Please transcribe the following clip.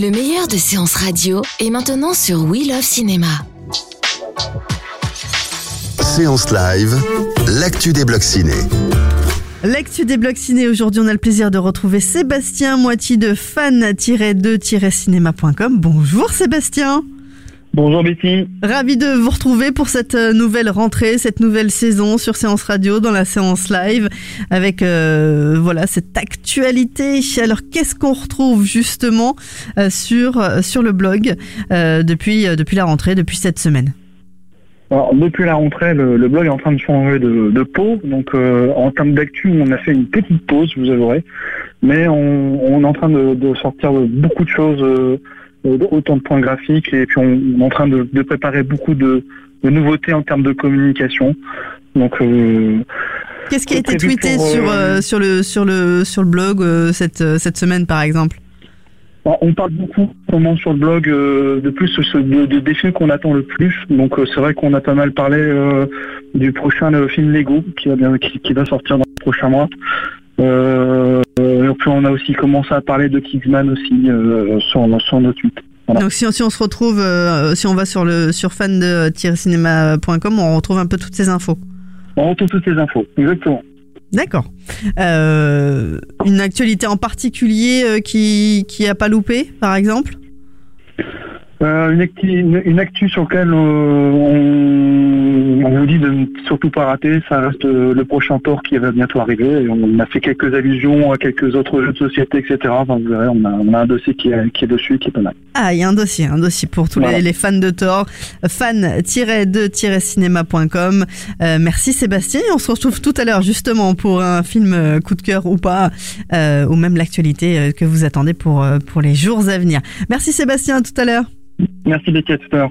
Le meilleur de séances radio est maintenant sur We Love Cinéma. Séance live, l'actu des blocs ciné. L'actu des blocs ciné, aujourd'hui on a le plaisir de retrouver Sébastien Moitié de fan-2-cinéma.com. Bonjour Sébastien Bonjour Betty. Ravi de vous retrouver pour cette euh, nouvelle rentrée, cette nouvelle saison sur Séance Radio dans la séance live avec euh, voilà cette actualité. Alors qu'est-ce qu'on retrouve justement euh, sur sur le blog depuis depuis la rentrée, depuis cette semaine? Alors, depuis la rentrée, le, blog est en train de changer de, de peau. Donc, en termes d'actu, on a fait une petite pause, vous avouerez. Mais on, est en train de, de sortir beaucoup de choses euh, autant de points graphiques et puis on, est en train de, préparer beaucoup de, nouveautés en termes de communication. Donc euh, Qu'est-ce qui a été tweeté sur, euh, sur, le, sur, le, sur le blog cette, cette semaine par exemple? On parle beaucoup comment sur le blog de plus de, de, des films qu'on attend le plus. Donc c'est vrai qu'on a pas mal parlé du prochain film Lego qui va qui, va sortir dans le prochain mois. Puis on a aussi commencé à parler de Kingsman aussi euh, sur, sur notre tweet. Donc si, si, on se retrouve, euh, si on va sur le sur fan de cinéma.com, on retrouve un peu toutes ces infos. On retrouve toutes ces infos, exactement. D'accord. Euh, une actualité en particulier qui qui a pas loupé, par exemple? Une, actu, une, actu sur laquelle on, on, vous dit de ne surtout pas rater, ça reste euh, le prochain port qui va bientôt arriver. Et on a fait quelques allusions à quelques autres jeux de société, etc. Enfin, vous verrez, on a, on a un dossier qui est, qui est, dessus, qui est pas mal. Ah, il y a un dossier, un dossier pour tous les, les, fans de Thor. fan-de-cinéma.com. Euh, merci Sébastien. Et on se retrouve tout à l'heure justement pour un film coup de cœur ou pas, euh, ou même l'actualité que vous attendez pour, pour les jours à venir. Merci Sébastien, à tout à l'heure. Merci Becky, à tout à l'heure.